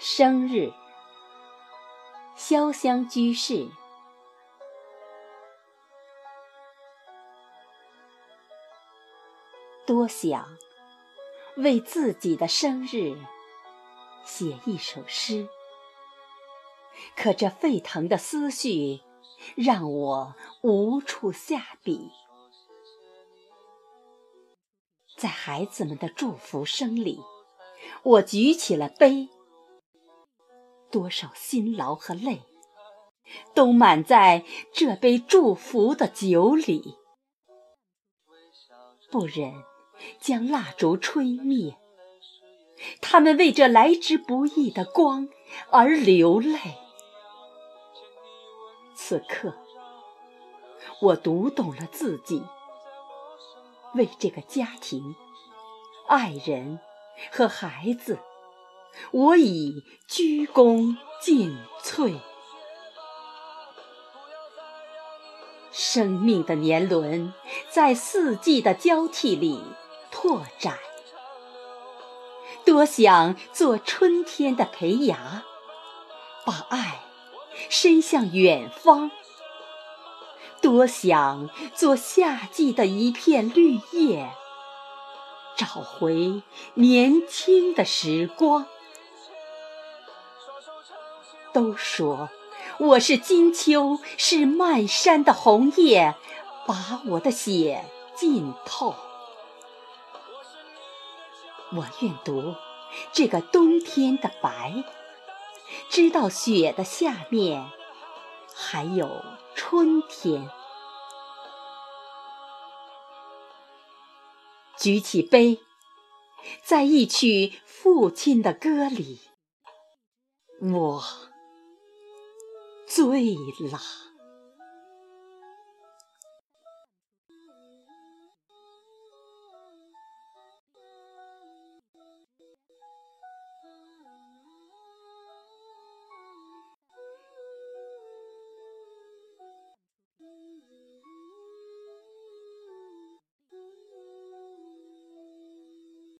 生日，潇湘居士。多想为自己的生日写一首诗，可这沸腾的思绪让我无处下笔。在孩子们的祝福声里，我举起了杯。多少辛劳和泪，都满在这杯祝福的酒里。不忍将蜡烛吹灭，他们为这来之不易的光而流泪。此刻，我读懂了自己，为这个家庭、爱人和孩子。我已鞠躬尽瘁。生命的年轮在四季的交替里拓展，多想做春天的胚芽，把爱伸向远方；多想做夏季的一片绿叶，找回年轻的时光。都说我是金秋，是漫山的红叶，把我的血浸透。我愿读这个冬天的白，知道雪的下面还有春天。举起杯，在一曲父亲的歌里，我。醉了。